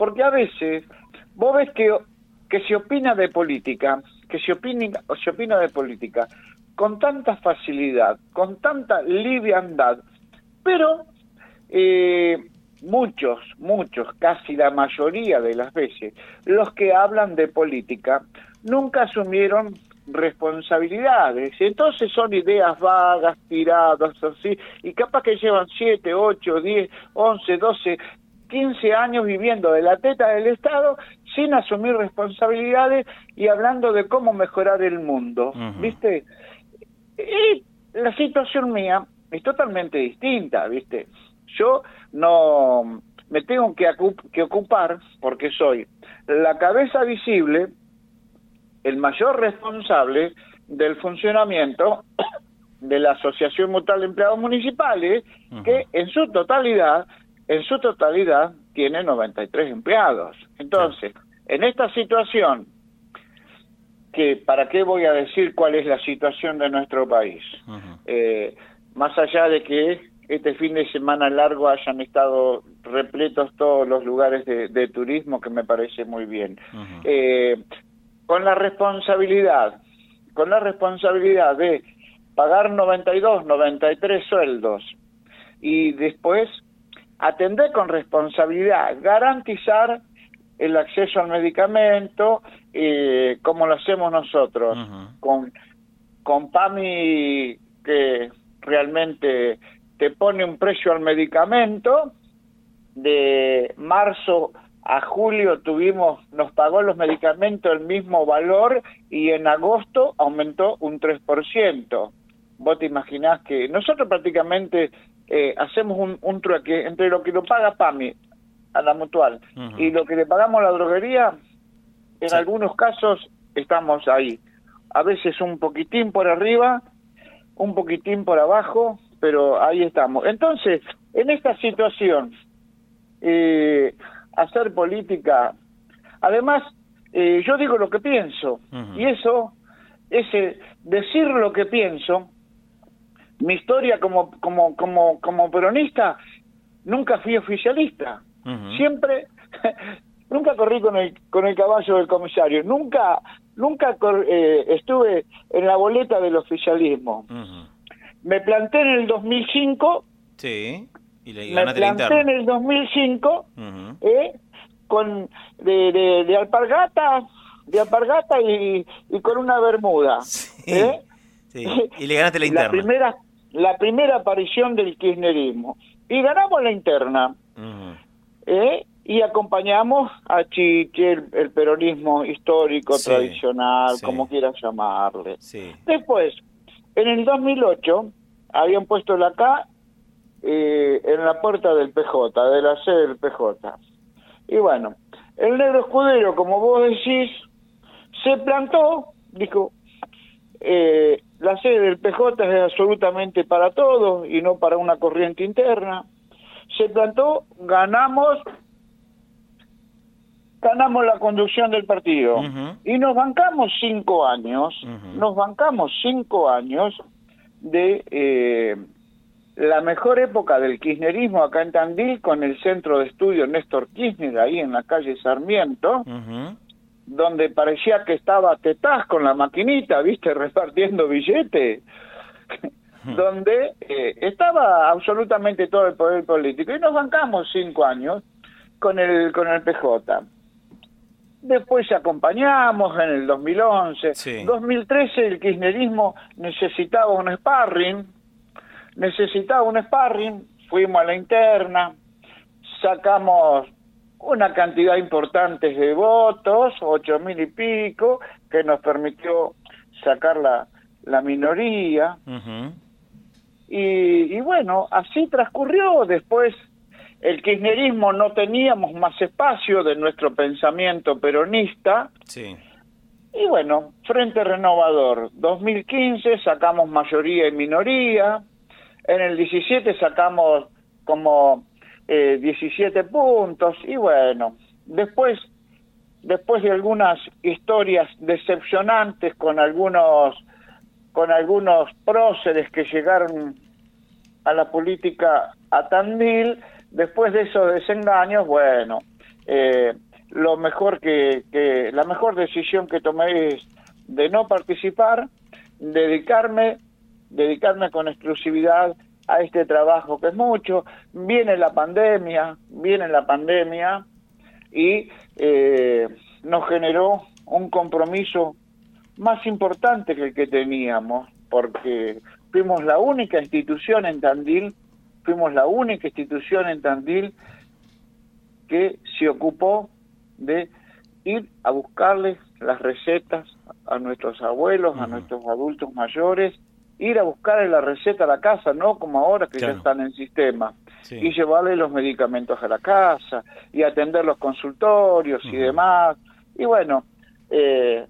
porque a veces vos ves que, que se opina de política, que se opina, se opina de política con tanta facilidad, con tanta liviandad, pero eh, muchos, muchos, casi la mayoría de las veces, los que hablan de política nunca asumieron responsabilidades. Entonces son ideas vagas, tiradas así, y capaz que llevan 7, 8, 10, 11, 12, 15 años viviendo de la teta del Estado sin asumir responsabilidades y hablando de cómo mejorar el mundo. ¿Viste? Y la situación mía es totalmente distinta, ¿viste? Yo no me tengo que, que ocupar, porque soy la cabeza visible, el mayor responsable del funcionamiento de la Asociación Mutual de Empleados Municipales, que en su totalidad, en su totalidad tiene 93 empleados. Entonces, en esta situación, que para qué voy a decir cuál es la situación de nuestro país, eh, más allá de que este fin de semana largo hayan estado repletos todos los lugares de, turismo, que me parece muy bien. eh, con la responsabilidad, con la responsabilidad de pagar 92, 93 sueldos y después atender con responsabilidad, garantizar el acceso al medicamento eh, como lo hacemos nosotros, con, con PAMI que realmente te pone un precio al medicamento, de marzo a julio tuvimos, nos pagó los medicamentos el mismo valor y en agosto aumentó un 3%. Vos te imaginás que nosotros prácticamente eh, hacemos un, un trueque entre lo que lo paga PAMI a la mutual y lo que le pagamos a la droguería, en algunos casos estamos ahí. A veces un poquitín por arriba, un poquitín por abajo, pero ahí estamos. Entonces, en esta situación, eh, hacer política. Además, eh, yo digo lo que pienso y eso, ese decir lo que pienso, mi historia como como como como peronista, nunca fui oficialista. Siempre nunca corrí con el con el caballo del comisario, nunca nunca eh, estuve en la boleta del oficialismo. Me planté en el 2005. Sí me planté en el 2005 eh, con de, de, alpargata de alpargata y, y, con una bermuda ¿eh? y le ganaste la interna la primera la primera aparición del kirchnerismo. Y ganamos la interna ¿eh? y acompañamos a Chiche el, peronismo histórico tradicional como quieras llamarle. Después en el 2008 habían puesto la K eh, en la puerta del PJ, de la sede del PJ. Y bueno, el negro escudero, como vos decís, se plantó, dijo, eh, la sede del PJ es absolutamente para todos y no para una corriente interna. Se plantó, ganamos, ganamos la conducción del partido. Y nos bancamos cinco años, nos bancamos cinco años de eh, la mejor época del kirchnerismo acá en Tandil con el centro de estudio Néstor Kirchner ahí en la calle Sarmiento, donde parecía que estaba Tetaz con la maquinita, viste, repartiendo billetes, donde eh, estaba absolutamente todo el poder político. Y nos bancamos cinco años con el con el PJ. Después acompañamos en el 2011, 2013 el kirchnerismo necesitaba un sparring, necesitaba un sparring, fuimos a la interna, sacamos una cantidad importante de votos, ocho mil y pico, que nos permitió sacar la, la minoría. y, y, bueno, así transcurrió. Después el kirchnerismo no teníamos más espacio de nuestro pensamiento peronista. Sí. Y bueno, Frente Renovador, 2015 sacamos mayoría y minoría, en el 17 sacamos como eh, 17 puntos y bueno, después después de algunas historias decepcionantes con algunos con algunos próceres que llegaron a la política a Tandil, después de esos desengaños, bueno, eh, lo mejor que, que, la mejor decisión que tomé es de no participar, dedicarme, dedicarme con exclusividad a este trabajo que es mucho. Viene la pandemia, viene la pandemia y eh, nos generó un compromiso más importante que el que teníamos, porque fuimos la única institución en Tandil, fuimos la única institución en Tandil que se ocupó de ir a buscarles las recetas a nuestros abuelos, a nuestros adultos mayores, ir a buscarle la receta a la casa, no como ahora que ya están en sistema, y llevarle los medicamentos a la casa, y atender los consultorios y demás. Y bueno, eh,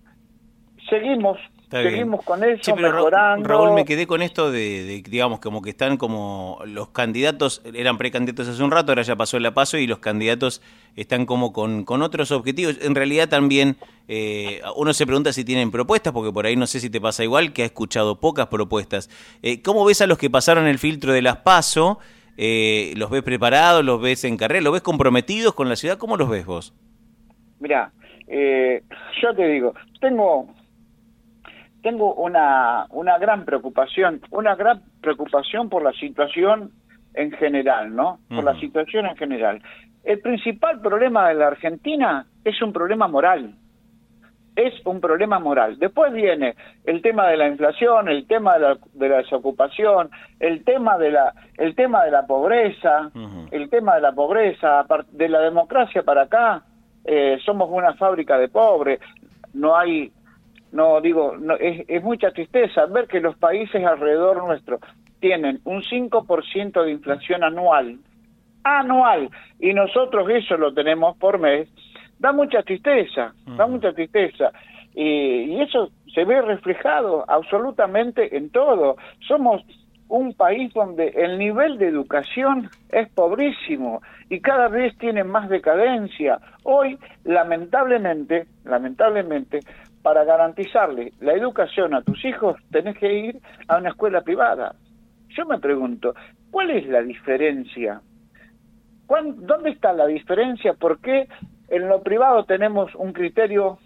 seguimos Seguimos con eso, mejorando. Raúl, me quedé con esto de, digamos, como que están como los candidatos, eran precandidatos hace un rato, ahora ya pasó el paso y los candidatos están como con, con otros objetivos. En realidad también eh, uno se pregunta si tienen propuestas, porque por ahí no sé si te pasa igual, que ha escuchado pocas propuestas. Eh, ¿Cómo ves a los que pasaron el filtro de las PASO? Eh, ¿Los ves preparados? ¿Los ves en carrera? ¿Los ves comprometidos con la ciudad? ¿Cómo los ves vos? Mira, yo te digo, tengo tengo una, una gran preocupación, una gran preocupación por la situación en general, ¿no? Por la situación en general. El principal problema de la Argentina es un problema moral. Es un problema moral. Después viene el tema de la inflación, el tema de la, de la desocupación, el tema de la, el tema de la pobreza, el tema de la pobreza, de la democracia para acá, eh, somos una fábrica de pobres, no hay no digo, no, es, es mucha tristeza ver que los países alrededor nuestro tienen un 5% de inflación anual, anual, y nosotros eso lo tenemos por mes, da mucha tristeza, da mucha tristeza. Y, y eso se ve reflejado absolutamente en todo. Somos un país donde el nivel de educación es pobrísimo y cada vez tiene más decadencia. Hoy, lamentablemente, lamentablemente, para garantizarle la educación a tus hijos, tenés que ir a una escuela privada. Yo me pregunto, ¿cuál es la diferencia? ¿Dónde está la diferencia? ¿Por qué en lo privado tenemos un criterio,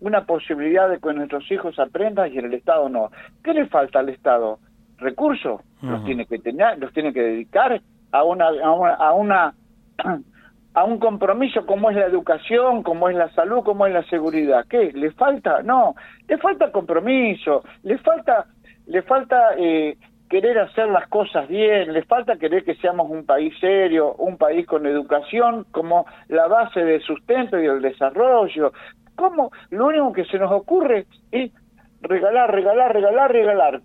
una posibilidad de que nuestros hijos aprendan y en el Estado no? ¿Qué le falta al Estado? ¿Recursos? Los tiene que tener, los tiene que dedicar a una, a una, a una a un compromiso como es la educación, como es la salud, como es la seguridad. ¿Qué? ¿Le falta? No, le falta compromiso, le falta, le falta eh, querer hacer las cosas bien, le falta querer que seamos un país serio, un país con educación como la base del sustento y del desarrollo. ¿Cómo? Lo único que se nos ocurre es regalar, regalar, regalar, regalar.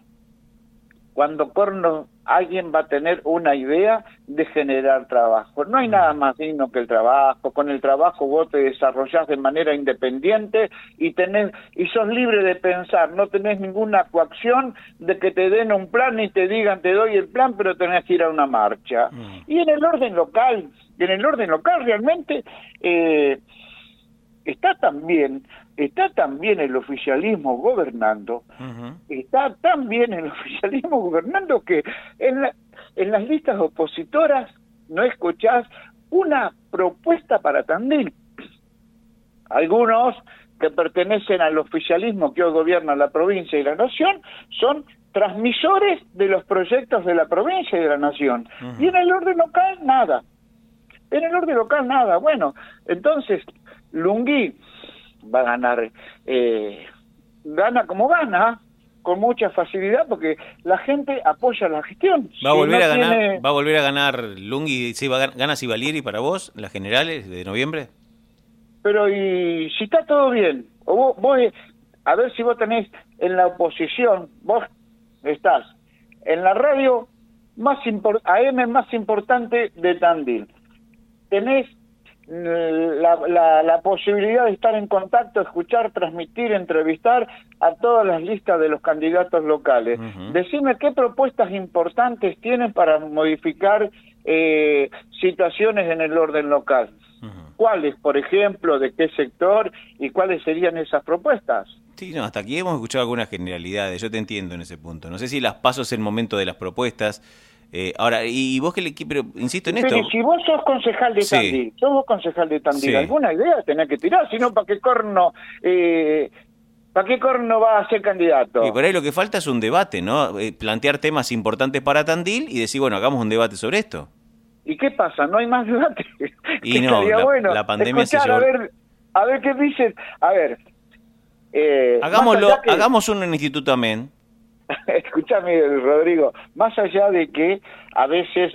Cuando Corno alguien va a tener una idea de generar trabajo. No hay mm. nada más digno que el trabajo. Con el trabajo vos te desarrollás de manera independiente y tenés y sos libre de pensar. No tenés ninguna coacción de que te den un plan y te digan te doy el plan, pero tenés que ir a una marcha. Mm. Y en el orden local, en el orden local realmente eh, está también está también el oficialismo gobernando, está tan bien el oficialismo gobernando que en, en las listas opositoras no escuchás una propuesta para Tandil. Algunos que pertenecen al oficialismo que hoy gobierna la provincia y la nación son transmisores de los proyectos de la provincia y de la nación. Y en el orden local, nada. En el orden local, nada. Bueno, entonces, Lungui va a ganar, eh, gana como gana, con mucha facilidad porque la gente apoya la gestión. Va a volver a ganar, va a volver a ganar Lungi, ¿sí, va a, gana Sivalieri para vos, las generales de noviembre. Pero y si está todo bien, o vos, a ver si vos tenés en la oposición, vos estás en la radio más AM más importante de Tandil. Tenés la, la, posibilidad de estar en contacto, escuchar, transmitir, entrevistar a todas las listas de los candidatos locales. Decime qué propuestas importantes tienen para modificar eh, situaciones en el orden local. ¿Cuáles, por ejemplo, de qué sector y cuáles serían esas propuestas? Sí, no, hasta aquí hemos escuchado algunas generalidades, yo te entiendo en ese punto. No sé si las paso es el momento de las propuestas, Eh, ahora, y vos que le pero insisto en esto. Pero si vos sos concejal de Tandil, sos vos concejal de Tandil, alguna idea tenés que tirar, si no, ¿para qué corno eh, ¿Para qué corno va a ser candidato? Y por ahí lo que falta es un debate, ¿no? Eh, plantear temas importantes para Tandil y decir, bueno, hagamos un debate sobre esto. ¿Y qué pasa? ¿No hay más debate? Y no, la, bueno. la pandemia se a ver, a ver qué dicen. A ver. Eh, Hagámoslo, hagamos uno en Instituto Amén. Escúchame, Rodrigo, más allá de que a veces,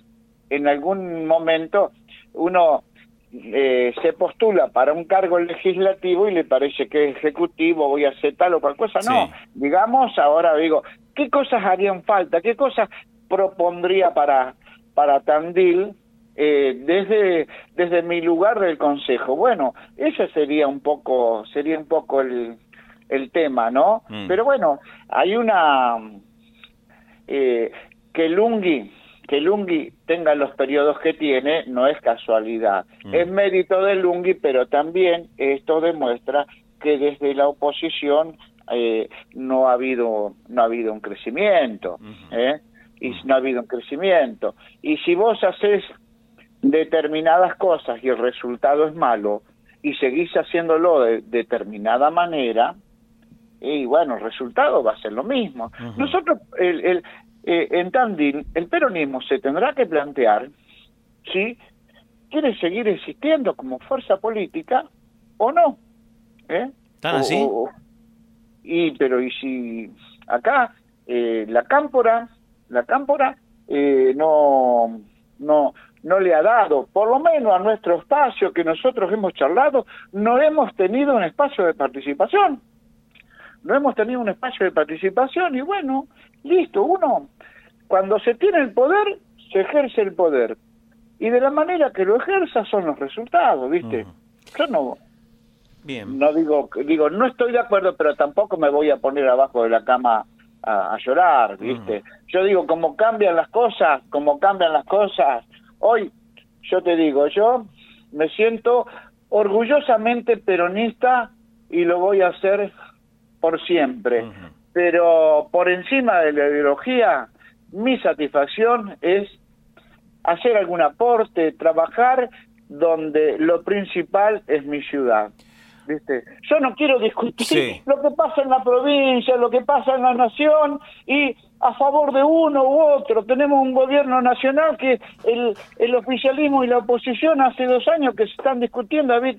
en algún momento, uno eh, se postula para un cargo legislativo y le parece que es ejecutivo, voy a hacer tal o cual cosa. No, digamos, ahora digo, ¿qué cosas harían falta? ¿Qué cosas propondría para, para Tandil eh, desde, desde mi lugar del consejo? Bueno, ese sería un poco, sería un poco el, el tema, ¿no? Mm. Pero bueno, hay una... Eh, que Lungi que Lungi tenga los periodos que tiene no es casualidad. Mm. Es mérito de Lungi, pero también esto demuestra que desde la oposición eh, no ha habido no ha habido un crecimiento, ¿eh? y no ha habido un crecimiento. Y si vos haces determinadas cosas y el resultado es malo y seguís haciéndolo de determinada manera, y bueno, el resultado va a ser lo mismo. Nosotros, el, el, eh, en Tandil, el peronismo se tendrá que plantear si quiere seguir existiendo como fuerza política o no. ¿Eh? ¿Tan así? y, pero, y si acá eh, la cámpora, la cámpora eh, no, no, no le ha dado, por lo menos a nuestro espacio que nosotros hemos charlado, no hemos tenido un espacio de participación. No hemos tenido un espacio de participación y bueno, listo, uno cuando se tiene el poder, se ejerce el poder. Y de la manera que lo ejerza son los resultados, ¿viste? Yo no... Bien. No digo, digo, no estoy de acuerdo, pero tampoco me voy a poner abajo de la cama a, llorar, ¿viste? Yo digo, como cambian las cosas, como cambian las cosas, hoy, yo te digo, yo me siento orgullosamente peronista y lo voy a hacer por siempre. Pero por encima de la ideología, mi satisfacción es hacer algún aporte, trabajar donde lo principal es mi ciudad. ¿Viste? Yo no quiero discutir lo que pasa en la provincia, lo que pasa en la nación y a favor de uno u otro. Tenemos un gobierno nacional que el, el oficialismo y la oposición hace dos años que se están discutiendo a ver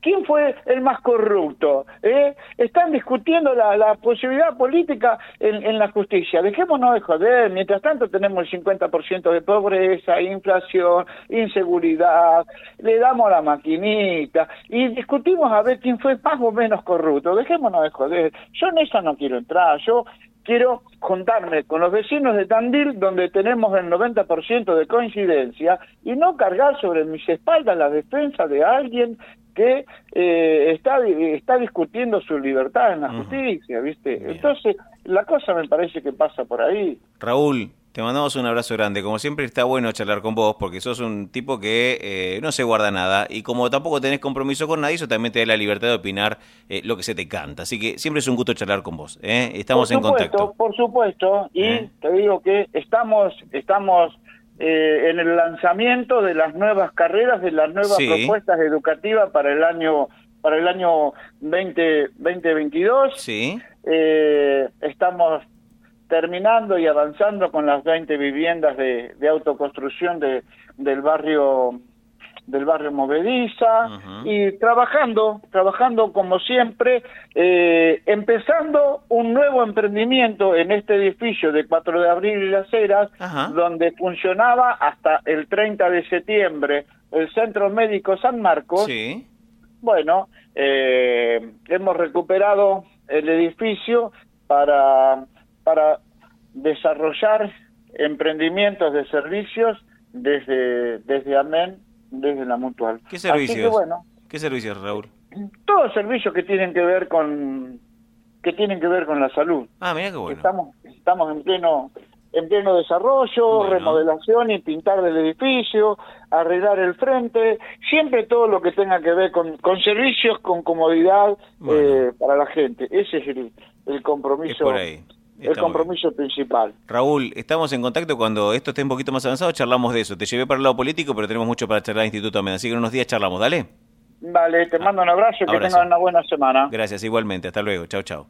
¿Quién fue el más corrupto? ¿Eh? Están discutiendo la, posibilidad política en, la justicia. Dejémonos de joder. Mientras tanto tenemos el 50% de pobreza, inflación, inseguridad. Le damos la maquinita y discutimos a ver quién fue más o menos corrupto. Dejémonos de joder. Yo en eso no quiero entrar. Yo quiero contarme con los vecinos de Tandil, donde tenemos el 90% de coincidencia, y no cargar sobre mis espaldas la defensa de alguien que eh, está, está discutiendo su libertad en la justicia, ¿viste? Entonces, la cosa me parece que pasa por ahí. Raúl, te mandamos un abrazo grande. Como siempre está bueno charlar con vos porque sos un tipo que eh, no se guarda nada y como tampoco tenés compromiso con nadie, eso también te da la libertad de opinar eh, lo que se te canta. Así que siempre es un gusto charlar con vos. ¿eh? Estamos en contacto. Por supuesto, y te digo que estamos, estamos en el lanzamiento de las nuevas carreras, de las nuevas propuestas educativas para el año para el año 20, 2022. Sí. estamos terminando y avanzando con las 20 viviendas de, autoconstrucción de, del barrio del barrio Movediza y trabajando, trabajando como siempre, eh, empezando un nuevo emprendimiento en este edificio de 4 de abril y las Heras, donde funcionaba hasta el 30 de septiembre el Centro Médico San Marcos. Sí. Bueno, eh, hemos recuperado el edificio para para desarrollar emprendimientos de servicios desde, desde AMEN, desde la Mutual. ¿Qué servicios? bueno, ¿Qué servicios, Raúl? Todos servicios que tienen que ver con que tienen que ver con la salud. Ah, mira qué bueno. Estamos, estamos en pleno en pleno desarrollo, remodelación y pintar del edificio, arreglar el frente, siempre todo lo que tenga que ver con, con servicios, con comodidad eh, para la gente. Ese es el, el compromiso. por ahí. El compromiso principal. Raúl, estamos en contacto cuando esto esté un poquito más avanzado, charlamos de eso. Te llevé para el lado político, pero tenemos mucho para charlar en Instituto Amén, así que en unos días charlamos, dale. Vale, te mando un abrazo y que tengan una buena semana. Gracias, igualmente. Hasta luego. Chao, chao.